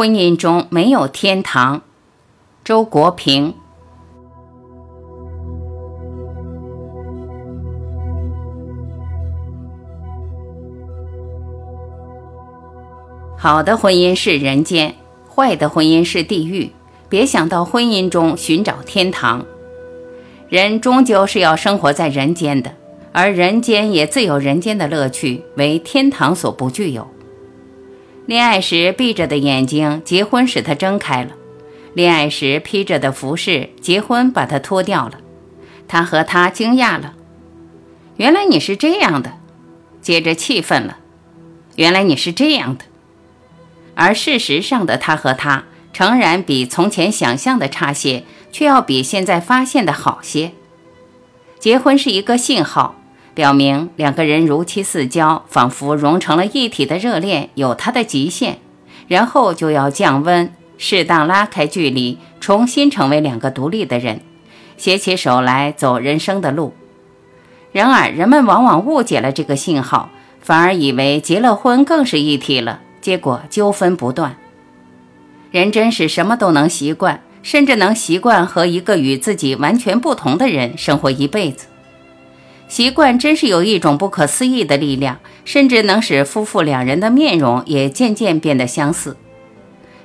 婚姻中没有天堂。周国平。好的婚姻是人间，坏的婚姻是地狱。别想到婚姻中寻找天堂。人终究是要生活在人间的，而人间也自有人间的乐趣，为天堂所不具有。恋爱时闭着的眼睛，结婚使他睁开了；恋爱时披着的服饰，结婚把它脱掉了。他和她惊讶了，原来你是这样的；接着气愤了，原来你是这样的。而事实上的他和她，诚然比从前想象的差些，却要比现在发现的好些。结婚是一个信号。表明两个人如漆似胶，仿佛融成了一体的热恋有它的极限，然后就要降温，适当拉开距离，重新成为两个独立的人，携起手来走人生的路。然而，人们往往误解了这个信号，反而以为结了婚更是一体了，结果纠纷不断。人真是什么都能习惯，甚至能习惯和一个与自己完全不同的人生活一辈子。习惯真是有一种不可思议的力量，甚至能使夫妇两人的面容也渐渐变得相似。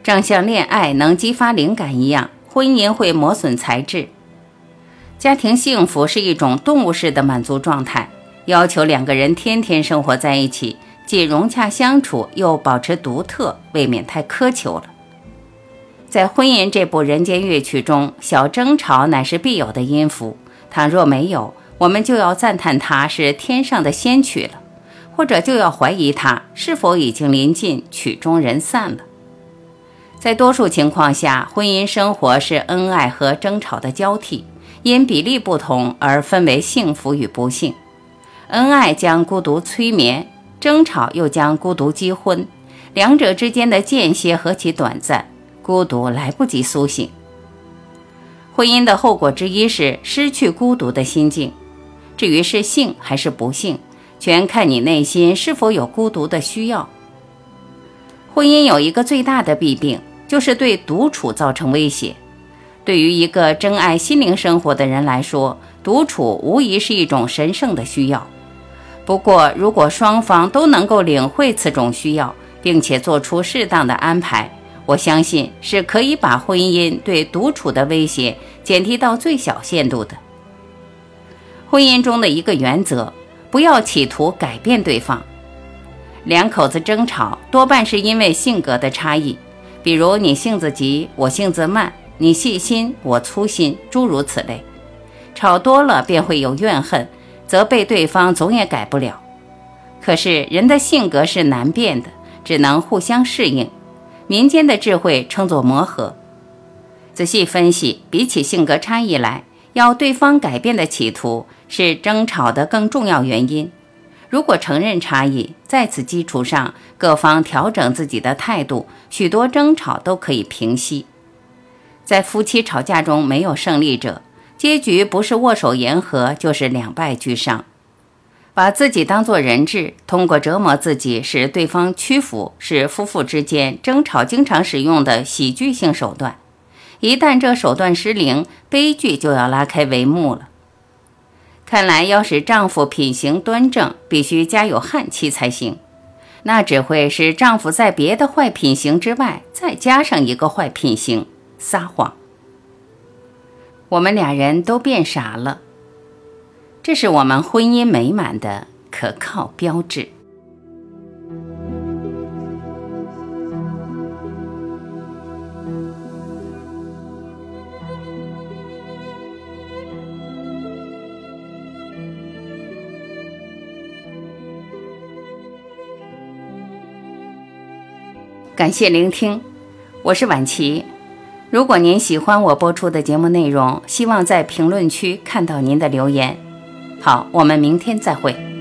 正像恋爱能激发灵感一样，婚姻会磨损才智。家庭幸福是一种动物式的满足状态，要求两个人天天生活在一起，既融洽相处又保持独特，未免太苛求了。在婚姻这部人间乐曲中，小争吵乃是必有的音符，倘若没有，我们就要赞叹他是天上的仙曲了，或者就要怀疑他是否已经临近曲终人散了。在多数情况下，婚姻生活是恩爱和争吵的交替，因比例不同而分为幸福与不幸。恩爱将孤独催眠，争吵又将孤独击昏，两者之间的间歇何其短暂，孤独来不及苏醒。婚姻的后果之一是失去孤独的心境。至于是幸还是不幸，全看你内心是否有孤独的需要。婚姻有一个最大的弊病，就是对独处造成威胁。对于一个珍爱心灵生活的人来说，独处无疑是一种神圣的需要。不过，如果双方都能够领会此种需要，并且做出适当的安排，我相信是可以把婚姻对独处的威胁减低到最小限度的。婚姻中的一个原则，不要企图改变对方。两口子争吵多半是因为性格的差异，比如你性子急，我性子慢；你细心，我粗心，诸如此类。吵多了便会有怨恨，责备对方总也改不了。可是人的性格是难变的，只能互相适应。民间的智慧称作磨合。仔细分析，比起性格差异来，要对方改变的企图。是争吵的更重要原因。如果承认差异，在此基础上各方调整自己的态度，许多争吵都可以平息。在夫妻吵架中，没有胜利者，结局不是握手言和，就是两败俱伤。把自己当作人质，通过折磨自己使对方屈服，是夫妇之间争吵经常使用的喜剧性手段。一旦这手段失灵，悲剧就要拉开帷幕了。看来，要使丈夫品行端正，必须家有悍妻才行。那只会使丈夫在别的坏品行之外，再加上一个坏品行——撒谎。我们俩人都变傻了，这是我们婚姻美满的可靠标志。感谢聆听，我是婉琪。如果您喜欢我播出的节目内容，希望在评论区看到您的留言。好，我们明天再会。